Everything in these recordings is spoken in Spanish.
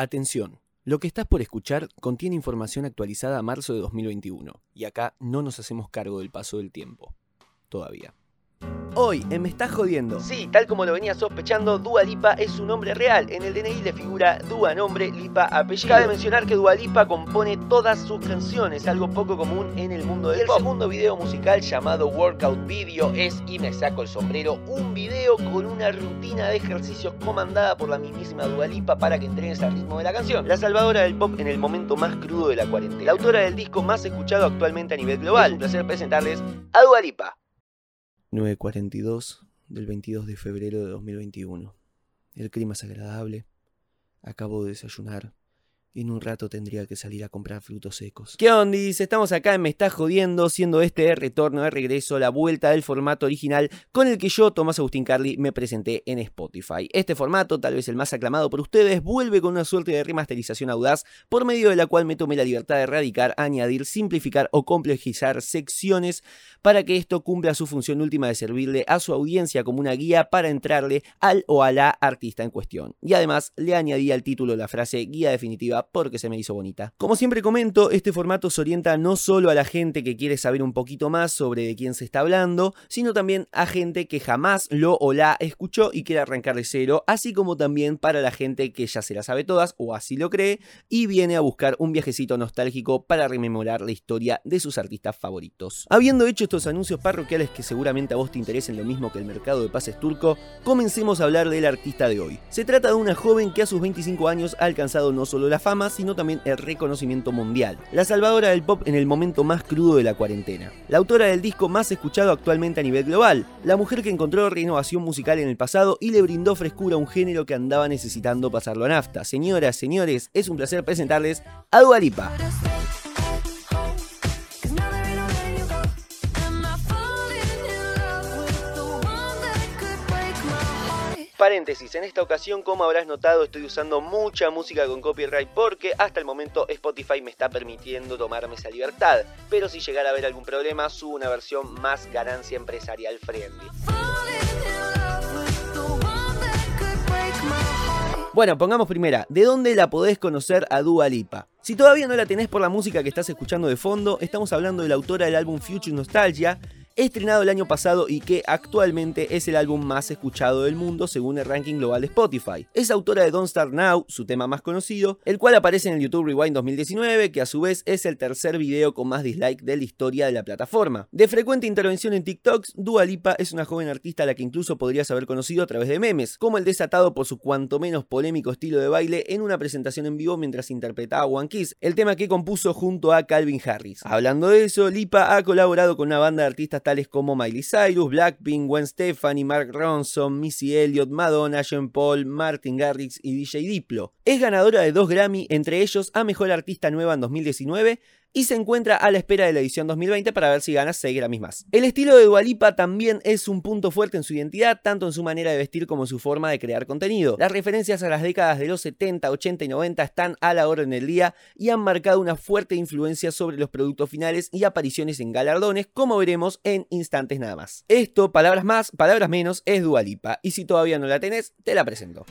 Atención, lo que estás por escuchar contiene información actualizada a marzo de 2021, y acá no nos hacemos cargo del paso del tiempo. Todavía. Hoy, en Me Estás Jodiendo. Sí, tal como lo venía sospechando, Dua Lipa es su nombre real. En el DNI le figura Dua nombre, Lipa apellido. Cabe mencionar que Dua Lipa compone todas sus canciones, algo poco común en el mundo del pop. El segundo video musical llamado Workout Video es, y me saco el sombrero, un video con una rutina de ejercicios comandada por la mismísima Dua Lipa para que entrenes al ritmo de la canción. La salvadora del pop en el momento más crudo de la cuarentena. La autora del disco más escuchado actualmente a nivel global. Es un placer presentarles a Dua Lipa. 9.42 del 22 de febrero de 2021. El clima es agradable. Acabo de desayunar en un rato tendría que salir a comprar frutos secos. ¿Qué ondis? Estamos acá en Me Está Jodiendo, siendo este retorno, de regreso, la vuelta del formato original con el que yo, Tomás Agustín Carly, me presenté en Spotify. Este formato, tal vez el más aclamado por ustedes, vuelve con una suerte de remasterización audaz, por medio de la cual me tomé la libertad de erradicar, añadir, simplificar o complejizar secciones para que esto cumpla su función última de servirle a su audiencia como una guía para entrarle al o a la artista en cuestión. Y además le añadí al título la frase guía definitiva porque se me hizo bonita. Como siempre comento, este formato se orienta no solo a la gente que quiere saber un poquito más sobre de quién se está hablando, sino también a gente que jamás lo o la escuchó y quiere arrancar de cero, así como también para la gente que ya se la sabe todas o así lo cree y viene a buscar un viajecito nostálgico para rememorar la historia de sus artistas favoritos. Habiendo hecho estos anuncios parroquiales que seguramente a vos te interesen lo mismo que el mercado de pases turco, comencemos a hablar del artista de hoy. Se trata de una joven que a sus 25 años ha alcanzado no solo la fama, sino también el reconocimiento mundial. La salvadora del pop en el momento más crudo de la cuarentena. La autora del disco más escuchado actualmente a nivel global. La mujer que encontró renovación musical en el pasado y le brindó frescura a un género que andaba necesitando pasarlo a nafta. Señoras, señores, es un placer presentarles a Dualipa. Paréntesis, en esta ocasión, como habrás notado, estoy usando mucha música con copyright porque hasta el momento Spotify me está permitiendo tomarme esa libertad. Pero si llegara a haber algún problema, subo una versión más ganancia empresarial friendly. Bueno, pongamos primera, ¿de dónde la podés conocer a Dua Lipa? Si todavía no la tenés por la música que estás escuchando de fondo, estamos hablando de la autora del álbum Future Nostalgia, estrenado el año pasado y que actualmente es el álbum más escuchado del mundo según el ranking global de Spotify. Es autora de Don't Start Now, su tema más conocido, el cual aparece en el YouTube Rewind 2019, que a su vez es el tercer video con más dislike de la historia de la plataforma. De frecuente intervención en TikToks, Dua Lipa es una joven artista a la que incluso podrías haber conocido a través de memes, como el desatado por su cuanto menos polémico estilo de baile en una presentación en vivo mientras interpretaba One Kiss, el tema que compuso junto a Calvin Harris. Hablando de eso, Lipa ha colaborado con una banda de artistas como Miley Cyrus, Blackpink, Gwen Stefani, Mark Ronson, Missy Elliott, Madonna, Sean Paul, Martin Garrix y DJ Diplo. Es ganadora de dos Grammy, entre ellos a Mejor Artista Nueva en 2019 y se encuentra a la espera de la edición 2020 para ver si gana 6 Grammys más. El estilo de Dualipa también es un punto fuerte en su identidad, tanto en su manera de vestir como en su forma de crear contenido. Las referencias a las décadas de los 70, 80 y 90 están a la orden del día y han marcado una fuerte influencia sobre los productos finales y apariciones en galardones, como veremos en instantes nada más. Esto, palabras más, palabras menos, es Dualipa, y si todavía no la tenés, te la presento.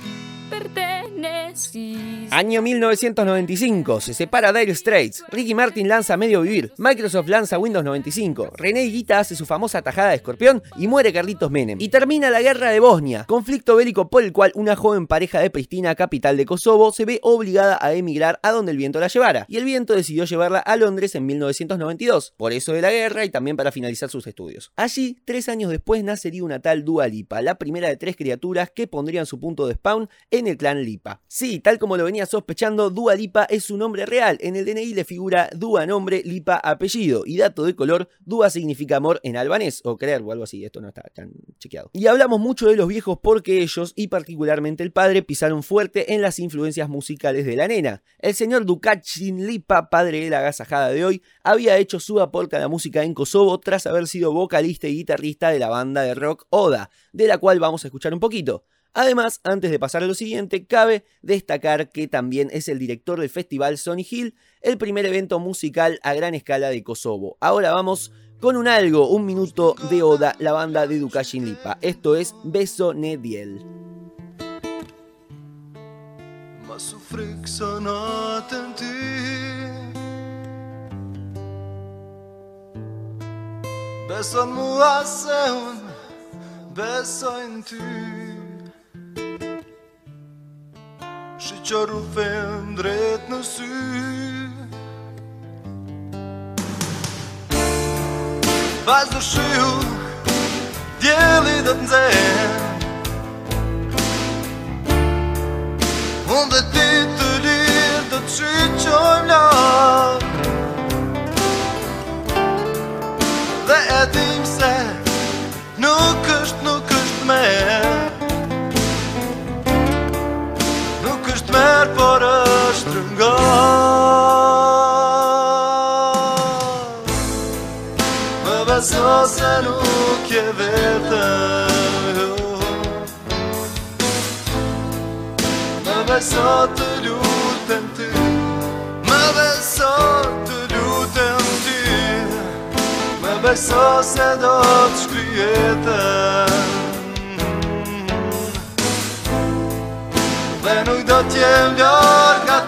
Año 1995, se separa Dire Straits, Ricky Martin lanza Medio Vivir, Microsoft lanza Windows 95, René Guita hace su famosa tajada de escorpión y muere Carlitos Menem. Y termina la guerra de Bosnia, conflicto bélico por el cual una joven pareja de Pristina, capital de Kosovo, se ve obligada a emigrar a donde el viento la llevara. Y el viento decidió llevarla a Londres en 1992, por eso de la guerra y también para finalizar sus estudios. Allí, tres años después, nacería una tal Dua Lipa, la primera de tres criaturas que pondrían su punto de spawn en el clan Lipa. Sí, tal como lo venía sospechando, Dua Lipa es su nombre real. En el DNI le figura Dua nombre, Lipa apellido. Y dato de color, Dua significa amor en albanés o creer o algo así. Esto no está tan chequeado. Y hablamos mucho de los viejos porque ellos, y particularmente el padre, pisaron fuerte en las influencias musicales de la nena. El señor Dukacin Lipa, padre de la agasajada de hoy, había hecho su aporte a la música en Kosovo tras haber sido vocalista y guitarrista de la banda de rock Oda, de la cual vamos a escuchar un poquito. Además, antes de pasar a lo siguiente, cabe destacar que también es el director del festival Sony Hill, el primer evento musical a gran escala de Kosovo. Ahora vamos con un algo, un minuto de Oda, la banda de Dukashin Lipa. Esto es Beso Nediel. fryktsonnaten ty Qarë u në sy. Vazë në shiu Djeli dhe të nëzhe Unë dhe ti të lirë Dhe të qyqojmë lartë Beso të lutem ty Më beso të lutem ty Më beso se do të shkryjetën Dhe nuk do t'jem ljarë ka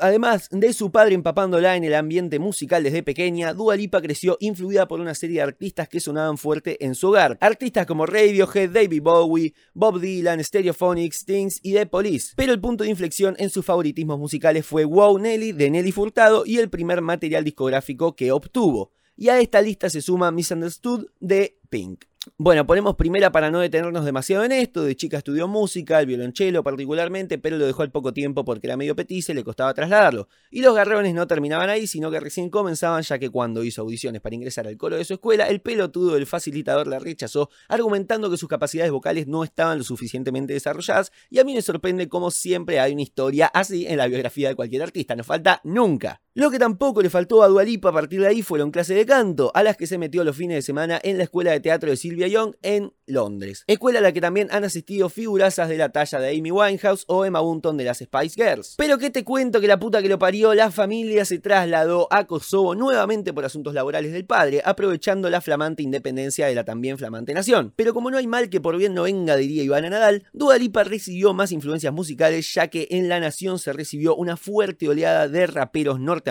Además de su padre empapándola en el ambiente musical desde pequeña, Dua Lipa creció influida por una serie de artistas que sonaban fuerte en su hogar. Artistas como Radiohead, David Bowie, Bob Dylan, Stereophonics, Stings y The Police. Pero el punto de inflexión en sus favoritismos musicales fue Wow Nelly de Nelly Furtado y el primer material discográfico que obtuvo. Y a esta lista se suma Misunderstood de Pink. Bueno, ponemos primera para no detenernos demasiado en esto. De chica estudió música, el violonchelo particularmente, pero lo dejó al poco tiempo porque era medio petice le costaba trasladarlo. Y los garrones no terminaban ahí, sino que recién comenzaban, ya que cuando hizo audiciones para ingresar al coro de su escuela, el pelotudo del facilitador la rechazó, argumentando que sus capacidades vocales no estaban lo suficientemente desarrolladas. Y a mí me sorprende cómo siempre hay una historia así en la biografía de cualquier artista, no falta nunca. Lo que tampoco le faltó a Dualipa a partir de ahí fueron clases de canto, a las que se metió los fines de semana en la escuela de teatro de Sylvia Young en Londres. Escuela a la que también han asistido figurazas de la talla de Amy Winehouse o Emma Bunton de las Spice Girls. Pero que te cuento que la puta que lo parió, la familia se trasladó a Kosovo nuevamente por asuntos laborales del padre, aprovechando la flamante independencia de la también flamante nación. Pero como no hay mal que por bien no venga, diría Ivana Nadal, Dua Lipa recibió más influencias musicales ya que en la nación se recibió una fuerte oleada de raperos norteamericanos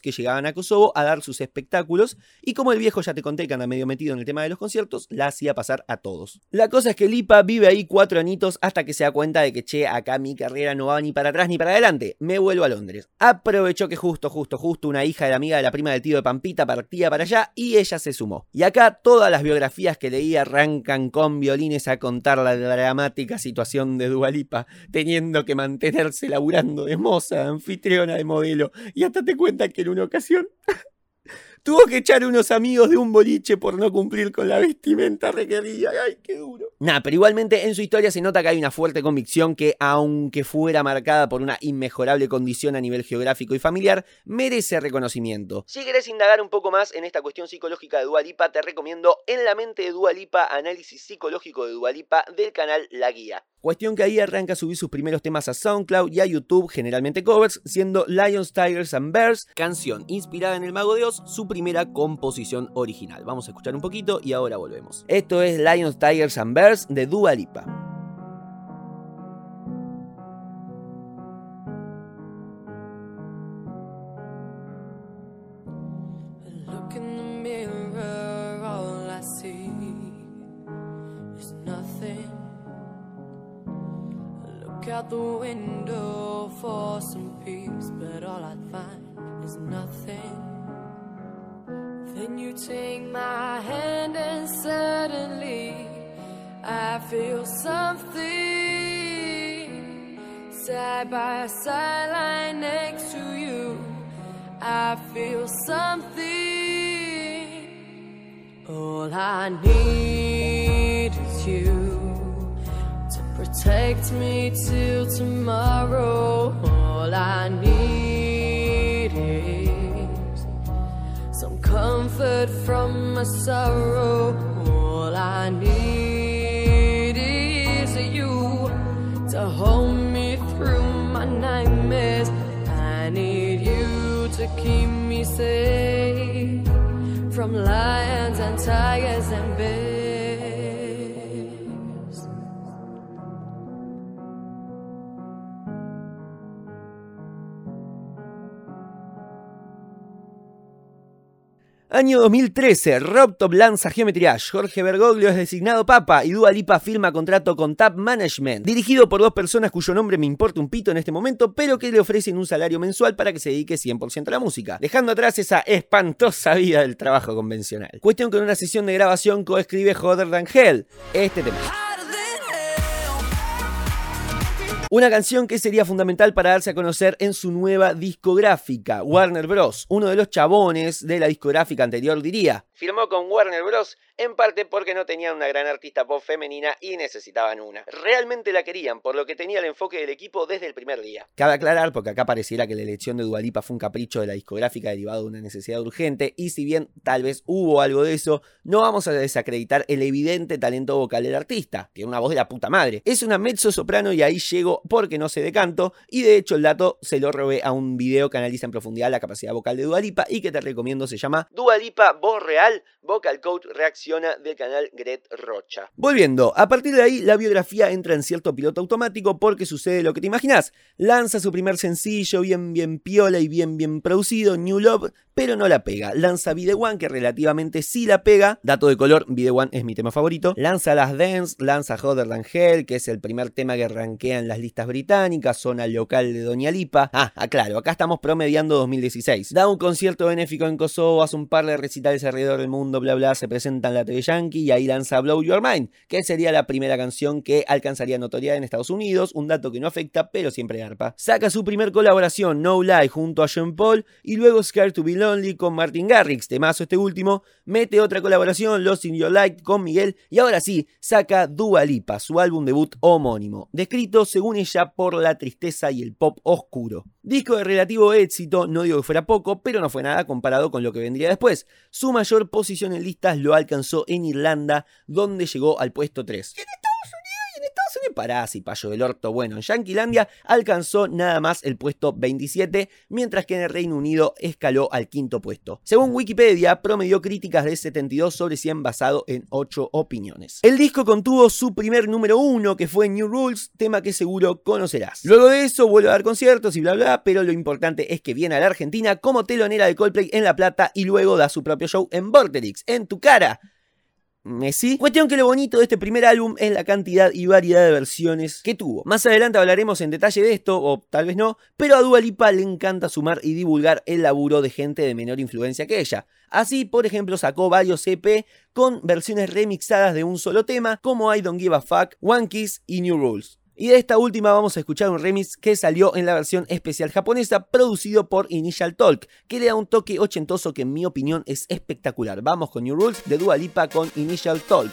que llegaban a Kosovo a dar sus espectáculos y como el viejo ya te conté que anda medio metido en el tema de los conciertos, la hacía pasar a todos. La cosa es que Lipa vive ahí cuatro añitos hasta que se da cuenta de que che, acá mi carrera no va ni para atrás ni para adelante, me vuelvo a Londres. Aprovechó que justo, justo, justo una hija de la amiga de la prima del tío de Pampita partía para allá y ella se sumó. Y acá todas las biografías que leí arrancan con violines a contar la dramática situación de Dualipa, teniendo que mantenerse laburando de moza, anfitriona de modelo, y hasta te cuenta que en una ocasión tuvo que echar unos amigos de un boliche por no cumplir con la vestimenta requerida. ¡Ay, qué duro! Nah, pero igualmente en su historia se nota que hay una fuerte convicción que, aunque fuera marcada por una inmejorable condición a nivel geográfico y familiar, merece reconocimiento. Si querés indagar un poco más en esta cuestión psicológica de Dualipa, te recomiendo En la mente de Dualipa, análisis psicológico de Dualipa del canal La Guía. Cuestión que ahí arranca a subir sus primeros temas a SoundCloud y a YouTube, generalmente covers, siendo Lions, Tigers and Bears, canción inspirada en El Mago de su primera composición original. Vamos a escuchar un poquito y ahora volvemos. Esto es Lions, Tigers and Bears de Dua Lipa. Out the window for some peace, but all I find is nothing. Then you take my hand and suddenly I feel something side by side, lying next to you. I feel something. All I need is you protect me till tomorrow. All I need is some comfort from my sorrow. All I need is you to hold me through my nightmares. I need you to keep me safe from lions and tigers and bears. Año 2013, Rob Top lanza Geometry Jorge Bergoglio es designado papa y Dua Lipa firma contrato con Tap Management, dirigido por dos personas cuyo nombre me importa un pito en este momento, pero que le ofrecen un salario mensual para que se dedique 100% a la música, dejando atrás esa espantosa vida del trabajo convencional. Cuestión que en una sesión de grabación coescribe Hotter Than este tema. Una canción que sería fundamental para darse a conocer en su nueva discográfica, Warner Bros. Uno de los chabones de la discográfica anterior diría. Firmó con Warner Bros. En parte porque no tenían una gran artista pop femenina y necesitaban una. Realmente la querían, por lo que tenía el enfoque del equipo desde el primer día. Cabe aclarar, porque acá pareciera que la elección de Dualipa fue un capricho de la discográfica derivado de una necesidad urgente, y si bien tal vez hubo algo de eso, no vamos a desacreditar el evidente talento vocal del artista. Tiene una voz de la puta madre. Es una mezzo soprano y ahí llego porque no sé de canto, y de hecho el dato se lo robé a un video que analiza en profundidad la capacidad vocal de Dualipa y que te recomiendo se llama Dualipa Voz Real, Vocal Coach Reacciona del canal Gret Rocha. Volviendo, a partir de ahí la biografía entra en cierto piloto automático porque sucede lo que te imaginas. Lanza su primer sencillo bien bien piola y bien bien producido, New Love, pero no la pega. Lanza Video One, que relativamente sí la pega. Dato de color, Video One es mi tema favorito. Lanza Las Dance, lanza Hotter Than Hell, que es el primer tema que rankea en las listas británicas, zona local de Doña Lipa. Ah, claro, acá estamos promediando 2016. Da un concierto benéfico en Kosovo, hace un par de recitales alrededor del mundo, bla bla, se presenta en la TV Yankee y ahí lanza Blow Your Mind, que sería la primera canción que alcanzaría notoriedad en Estados Unidos, un dato que no afecta, pero siempre arpa. Saca su primer colaboración, No Lie, junto a Sean Paul, y luego Scared to Be Lonely con Martin Garrix, temazo este último, mete otra colaboración, Lost in Your Light con Miguel, y ahora sí, saca Dua Lipa, su álbum debut homónimo, descrito según ella por la tristeza y el pop oscuro. Disco de relativo éxito, no digo que fuera poco, pero no fue nada comparado con lo que vendría después. Su mayor posición en listas lo alcanzó en Irlanda, donde llegó al puesto 3. Estados Unidos, pará, si payo del orto. Bueno, en Yanquilandia alcanzó nada más el puesto 27, mientras que en el Reino Unido escaló al quinto puesto. Según Wikipedia, promedió críticas de 72 sobre 100 basado en 8 opiniones. El disco contuvo su primer número 1, que fue New Rules, tema que seguro conocerás. Luego de eso vuelve a dar conciertos y bla bla, pero lo importante es que viene a la Argentina como telonera de Coldplay en La Plata y luego da su propio show en Vorterix, en tu cara. Messi. Cuestión que lo bonito de este primer álbum es la cantidad y variedad de versiones que tuvo. Más adelante hablaremos en detalle de esto, o tal vez no, pero a Dua Lipa le encanta sumar y divulgar el laburo de gente de menor influencia que ella. Así, por ejemplo, sacó varios EP con versiones remixadas de un solo tema, como I Don't Give a Fuck, One Kiss y New Rules. Y de esta última vamos a escuchar un remix que salió en la versión especial japonesa producido por Initial Talk, que le da un toque ochentoso que en mi opinión es espectacular. Vamos con New Rules de Dua Lipa con Initial Talk.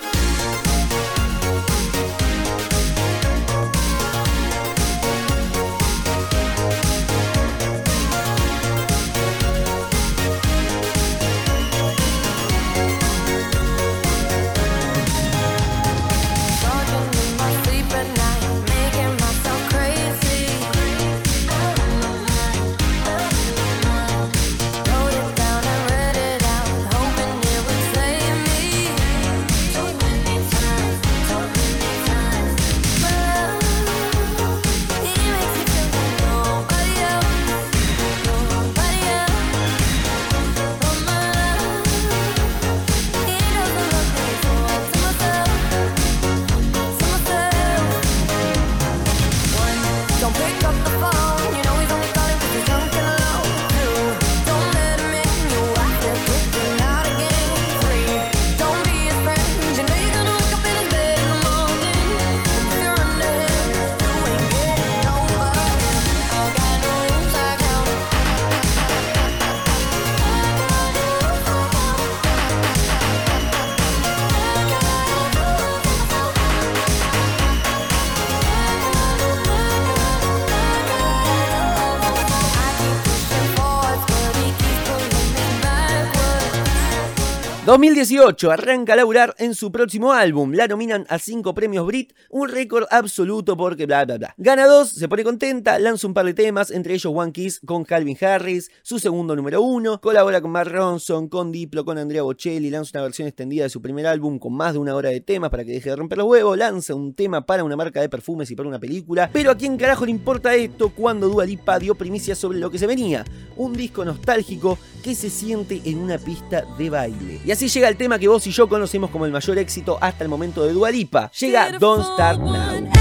2018 arranca a laburar en su próximo álbum. La nominan a 5 premios Brit, un récord absoluto porque bla bla bla. Gana dos, se pone contenta, lanza un par de temas, entre ellos One Kiss con Calvin Harris, su segundo número uno, colabora con Mark Ronson, con Diplo, con Andrea Bocelli, lanza una versión extendida de su primer álbum con más de una hora de temas para que deje de romper los huevos, lanza un tema para una marca de perfumes y para una película. Pero a quién carajo le importa esto cuando Dua Lipa dio primicia sobre lo que se venía? Un disco nostálgico que se siente en una pista de baile. Llega el tema que vos y yo conocemos como el mayor éxito hasta el momento de Dua Lipa. Llega Don't Start Now.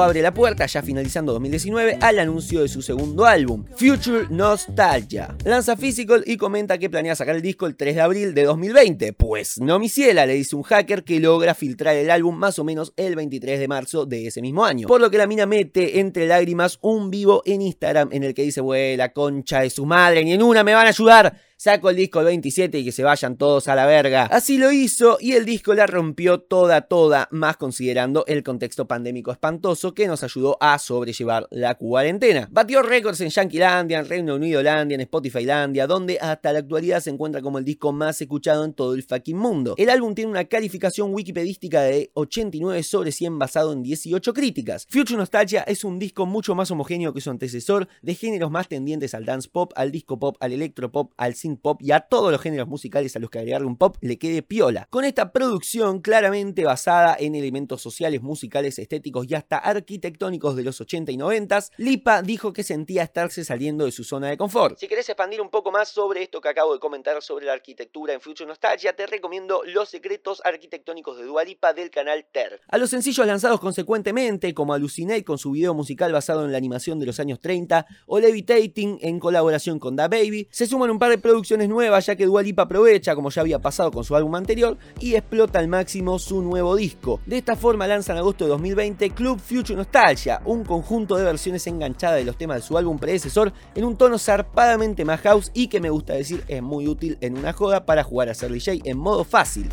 Abre la puerta, ya finalizando 2019, al anuncio de su segundo álbum, Future Nostalgia. Lanza Physical y comenta que planea sacar el disco el 3 de abril de 2020. Pues no mi ciela, le dice un hacker que logra filtrar el álbum más o menos el 23 de marzo de ese mismo año. Por lo que la mina mete entre lágrimas un vivo en Instagram en el que dice, wey, la concha de su madre, ni en una me van a ayudar saco el disco el 27 y que se vayan todos a la verga. Así lo hizo y el disco la rompió toda, toda, más considerando el contexto pandémico espantoso que nos ayudó a sobrellevar la cuarentena. Batió récords en Yanquilandia, en Reino Unido Landia, en Spotify Landia, donde hasta la actualidad se encuentra como el disco más escuchado en todo el fucking mundo. El álbum tiene una calificación wikipedística de 89 sobre 100 basado en 18 críticas. Future Nostalgia es un disco mucho más homogéneo que su antecesor, de géneros más tendientes al dance pop, al disco pop, al electro pop, al synth pop y a todos los géneros musicales a los que agregarle un pop le quede piola. Con esta producción claramente basada en elementos sociales, musicales, estéticos y hasta arquitectónicos de los 80 y 90, Lipa dijo que sentía estarse saliendo de su zona de confort. Si querés expandir un poco más sobre esto que acabo de comentar sobre la arquitectura en Future Nostalgia, te recomiendo Los secretos arquitectónicos de Dualipa del canal TER. A los sencillos lanzados consecuentemente, como Hallucinate con su video musical basado en la animación de los años 30 o Levitating en colaboración con Da Baby, se suman un par de producciones nuevas ya que Lipa aprovecha, como ya había pasado con su álbum anterior, y explota al máximo su nuevo disco. De esta forma lanza en agosto de 2020 Club Future Nostalgia, un conjunto de versiones enganchadas de los temas de su álbum predecesor en un tono zarpadamente más house y que me gusta decir es muy útil en una joda para jugar a ser DJ en modo fácil.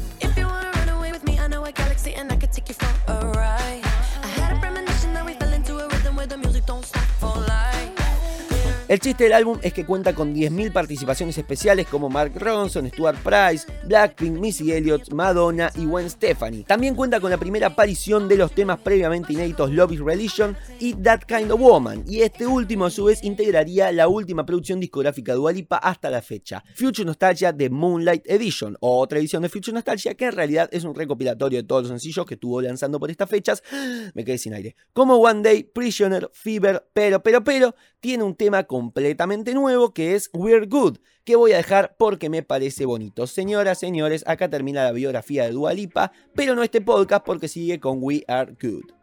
El chiste del álbum es que cuenta con 10.000 participaciones especiales como Mark Ronson, Stuart Price, Blackpink, Missy Elliott, Madonna y Gwen Stefani. También cuenta con la primera aparición de los temas previamente inéditos Love is Religion y That Kind of Woman, y este último a su vez integraría la última producción discográfica de Dualipa hasta la fecha, Future Nostalgia de Moonlight Edition, otra edición de Future Nostalgia que en realidad es un recopilatorio de todos los sencillos que estuvo lanzando por estas fechas. Me quedé sin aire. Como One Day, Prisoner, Fever, pero, pero, pero, tiene un tema completamente nuevo que es We're Good, que voy a dejar porque me parece bonito. Señoras, señores, acá termina la biografía de Dualipa, pero no este podcast porque sigue con We Are Good.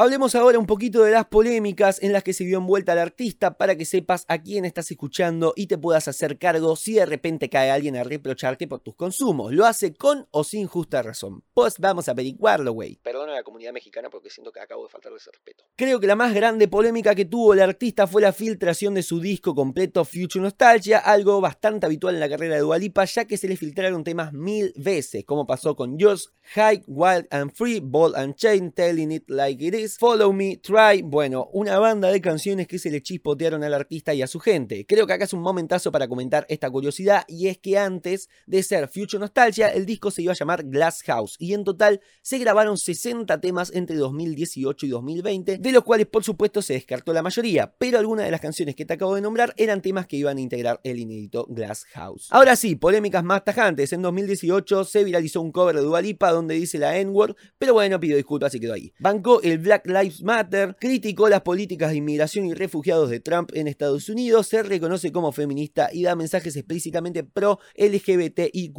Hablemos ahora un poquito de las polémicas en las que se vio envuelta el artista para que sepas a quién estás escuchando y te puedas hacer cargo si de repente cae alguien a reprocharte por tus consumos. Lo hace con o sin justa razón. Pues vamos a averiguarlo, güey. Perdona a la comunidad mexicana porque siento que acabo de faltarle ese respeto. Creo que la más grande polémica que tuvo el artista fue la filtración de su disco completo Future Nostalgia, algo bastante habitual en la carrera de Dualipa, ya que se le filtraron temas mil veces, como pasó con Yours, High, Wild and Free, Ball and Chain, Telling It Like It Is, Follow Me, Try, bueno, una banda de canciones que se le chispotearon al artista y a su gente. Creo que acá es un momentazo para comentar esta curiosidad y es que antes de ser Future Nostalgia, el disco se iba a llamar Glass House y en total se grabaron 60 temas entre 2018 y 2020, de los cuales por supuesto se descartó la mayoría, pero algunas de las canciones que te acabo de nombrar eran temas que iban a integrar el inédito Glass House. Ahora sí, polémicas más tajantes. En 2018 se viralizó un cover de Dua Lipa donde dice la N-word, pero bueno, pido disculpas y quedó ahí. Bancó el Black Lives Matter, criticó las políticas de inmigración y refugiados de Trump en Estados Unidos, se reconoce como feminista y da mensajes explícitamente pro LGBTIQ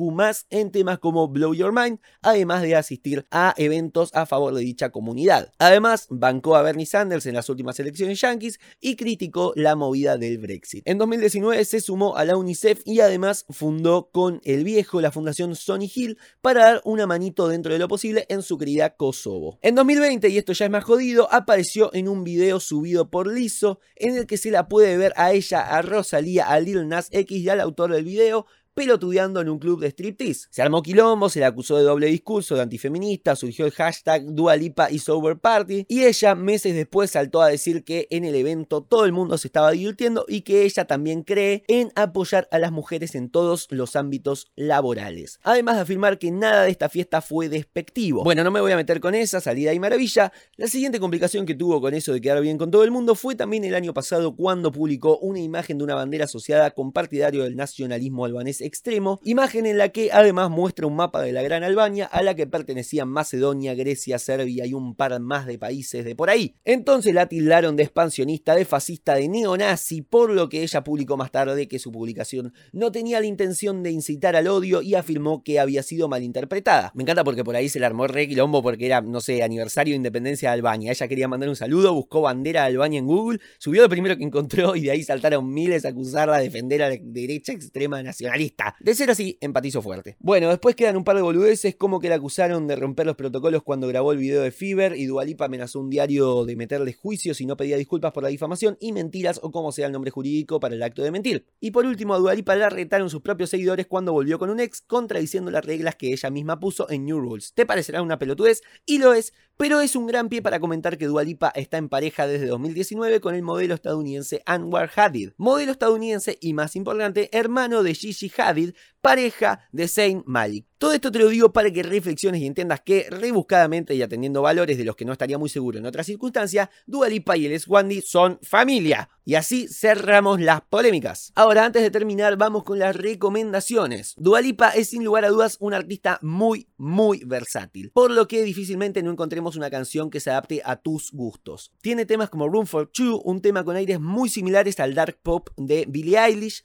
en temas como Blow Your Mind, además de asistir a eventos a favor de dicha comunidad. Además, bancó a Bernie Sanders en las últimas elecciones yankees y criticó la movida del Brexit. En 2019 se sumó a la UNICEF y además fundó con el viejo la fundación Sonny Hill para dar una manito dentro de lo posible en su querida Kosovo. En 2020, y esto ya es más jodido, apareció en un video subido por Lizzo en el que se la puede ver a ella, a Rosalía, a Lil Nas X y al autor del video pelotudeando en un club de striptease. Se armó quilombo, se le acusó de doble discurso, de antifeminista, surgió el hashtag Dualipa y Sober Party, y ella meses después saltó a decir que en el evento todo el mundo se estaba divirtiendo y que ella también cree en apoyar a las mujeres en todos los ámbitos laborales. Además de afirmar que nada de esta fiesta fue despectivo. Bueno, no me voy a meter con esa salida y maravilla. La siguiente complicación que tuvo con eso de quedar bien con todo el mundo fue también el año pasado cuando publicó una imagen de una bandera asociada con partidario del nacionalismo albanés extremo, imagen en la que además muestra un mapa de la Gran Albania a la que pertenecían Macedonia, Grecia, Serbia y un par más de países de por ahí. Entonces la tildaron de expansionista, de fascista, de neonazi, por lo que ella publicó más tarde que su publicación no tenía la intención de incitar al odio y afirmó que había sido malinterpretada. Me encanta porque por ahí se le armó re quilombo porque era, no sé, aniversario de independencia de Albania. Ella quería mandar un saludo, buscó bandera de Albania en Google, subió lo primero que encontró y de ahí saltaron miles a acusarla de defender a la derecha extrema nacionalista. De ser así, empatizo fuerte. Bueno, después quedan un par de boludeces como que la acusaron de romper los protocolos cuando grabó el video de Fever y Dualipa amenazó un diario de meterle juicio si no pedía disculpas por la difamación y mentiras o como sea el nombre jurídico para el acto de mentir. Y por último, a Dualipa la retaron sus propios seguidores cuando volvió con un ex contradiciendo las reglas que ella misma puso en New Rules. ¿Te parecerá una pelotudez? Y lo es, pero es un gran pie para comentar que Dualipa está en pareja desde 2019 con el modelo estadounidense Anwar Hadid, modelo estadounidense y más importante, hermano de Gigi Hadid, pareja de Zayn Malik. Todo esto te lo digo para que reflexiones y entiendas que, rebuscadamente y atendiendo valores de los que no estaría muy seguro en otras circunstancias, Dua Lipa y el Swandy son familia. Y así cerramos las polémicas. Ahora, antes de terminar, vamos con las recomendaciones. Dua Lipa es sin lugar a dudas un artista muy, muy versátil, por lo que difícilmente no encontremos una canción que se adapte a tus gustos. Tiene temas como Room for Two, un tema con aires muy similares al dark pop de Billie Eilish.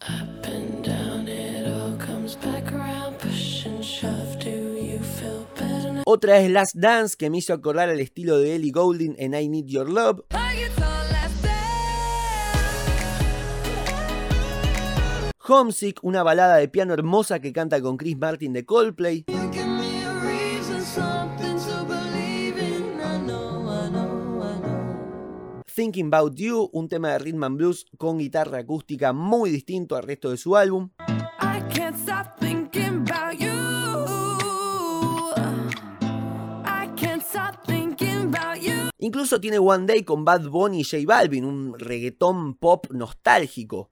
Otra es Last Dance, que me hizo acordar al estilo de Ellie Goulding en I Need Your Love. Homesick, una balada de piano hermosa que canta con Chris Martin de Coldplay. Thinking About You, un tema de rhythm and blues con guitarra acústica muy distinto al resto de su álbum. Incluso tiene One Day con Bad Bunny y J Balvin, un reggaetón pop nostálgico.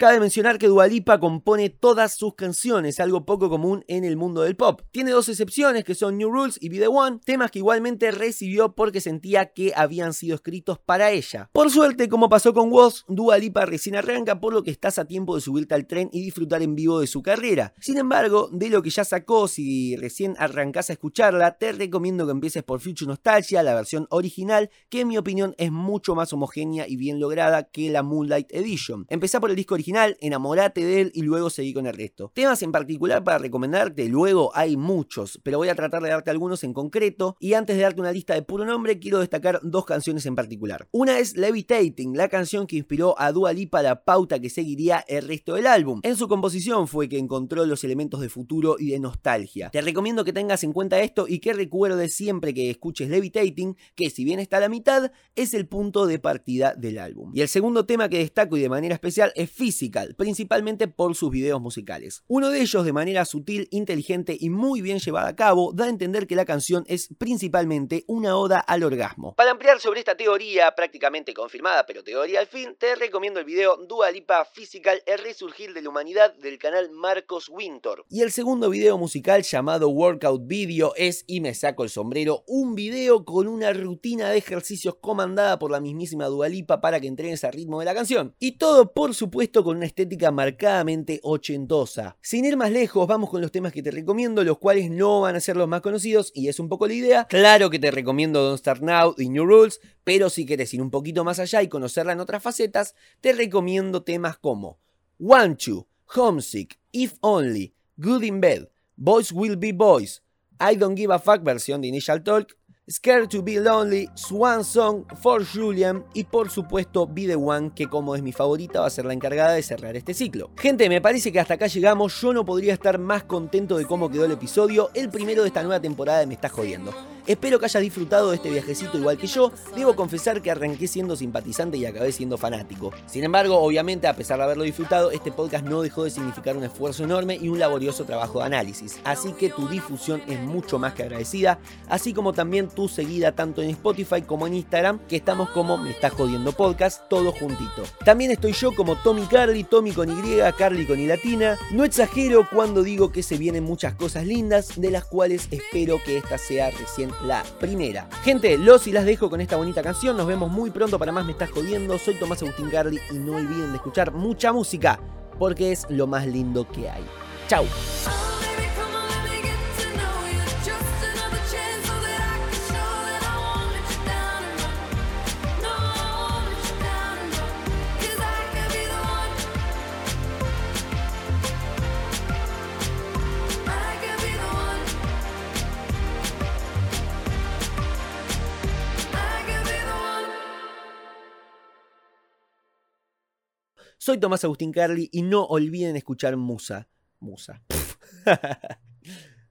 Cabe mencionar que Dualipa compone todas sus canciones, algo poco común en el mundo del pop. Tiene dos excepciones que son New Rules y Be The One, temas que igualmente recibió porque sentía que habían sido escritos para ella. Por suerte, como pasó con Woz, Dualipa recién arranca, por lo que estás a tiempo de subirte al tren y disfrutar en vivo de su carrera. Sin embargo, de lo que ya sacó, si recién arrancás a escucharla, te recomiendo que empieces por Future Nostalgia, la versión original, que en mi opinión es mucho más homogénea y bien lograda que la Moonlight Edition. Empezá por el disco original original, enamorate de él y luego seguí con el resto. Temas en particular para recomendarte, luego hay muchos, pero voy a tratar de darte algunos en concreto y antes de darte una lista de puro nombre quiero destacar dos canciones en particular. Una es Levitating, la canción que inspiró a Dua Lipa la pauta que seguiría el resto del álbum. En su composición fue que encontró los elementos de futuro y de nostalgia. Te recomiendo que tengas en cuenta esto y que recuerdes siempre que escuches Levitating que si bien está a la mitad, es el punto de partida del álbum. Y el segundo tema que destaco y de manera especial es Physical, principalmente por sus videos musicales. Uno de ellos, de manera sutil, inteligente y muy bien llevada a cabo, da a entender que la canción es principalmente una oda al orgasmo. Para ampliar sobre esta teoría, prácticamente confirmada, pero teoría al fin, te recomiendo el video Dua Lipa Physical, el resurgir de la humanidad del canal Marcos Winter. Y el segundo video musical llamado Workout Video es, y me saco el sombrero, un video con una rutina de ejercicios comandada por la mismísima Dua Lipa para que entrenes al ritmo de la canción. Y todo, por supuesto, con una estética marcadamente ochentosa. Sin ir más lejos, vamos con los temas que te recomiendo, los cuales no van a ser los más conocidos, y es un poco la idea. Claro que te recomiendo Don't Start Now y New Rules, pero si quieres ir un poquito más allá y conocerla en otras facetas, te recomiendo temas como Want You, Homesick, If Only, Good in Bed, Boys Will Be Boys, I Don't Give a Fuck versión de Initial Talk, Scared to Be Lonely, Swan Song, For Julian y por supuesto Be The One, que como es mi favorita va a ser la encargada de cerrar este ciclo. Gente, me parece que hasta acá llegamos, yo no podría estar más contento de cómo quedó el episodio, el primero de esta nueva temporada de Me Estás Jodiendo. Espero que hayas disfrutado de este viajecito igual que yo. Debo confesar que arranqué siendo simpatizante y acabé siendo fanático. Sin embargo, obviamente, a pesar de haberlo disfrutado, este podcast no dejó de significar un esfuerzo enorme y un laborioso trabajo de análisis. Así que tu difusión es mucho más que agradecida, así como también tu seguida tanto en Spotify como en Instagram, que estamos como Me Estás Jodiendo Podcast, todo juntito. También estoy yo como Tommy Carly, Tommy con Y, Carly con Y latina. No exagero cuando digo que se vienen muchas cosas lindas, de las cuales espero que esta sea recién la primera. Gente, los y las dejo con esta bonita canción. Nos vemos muy pronto para más Me Estás Jodiendo. Soy Tomás Agustín Carly y no olviden de escuchar mucha música porque es lo más lindo que hay. Chau. Soy Tomás Agustín Carly y no olviden escuchar Musa. Musa.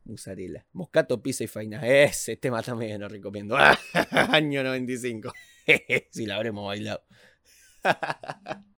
Musarela. Moscato, pizza y faina. Ese tema también lo recomiendo. Año 95. si la habremos bailado.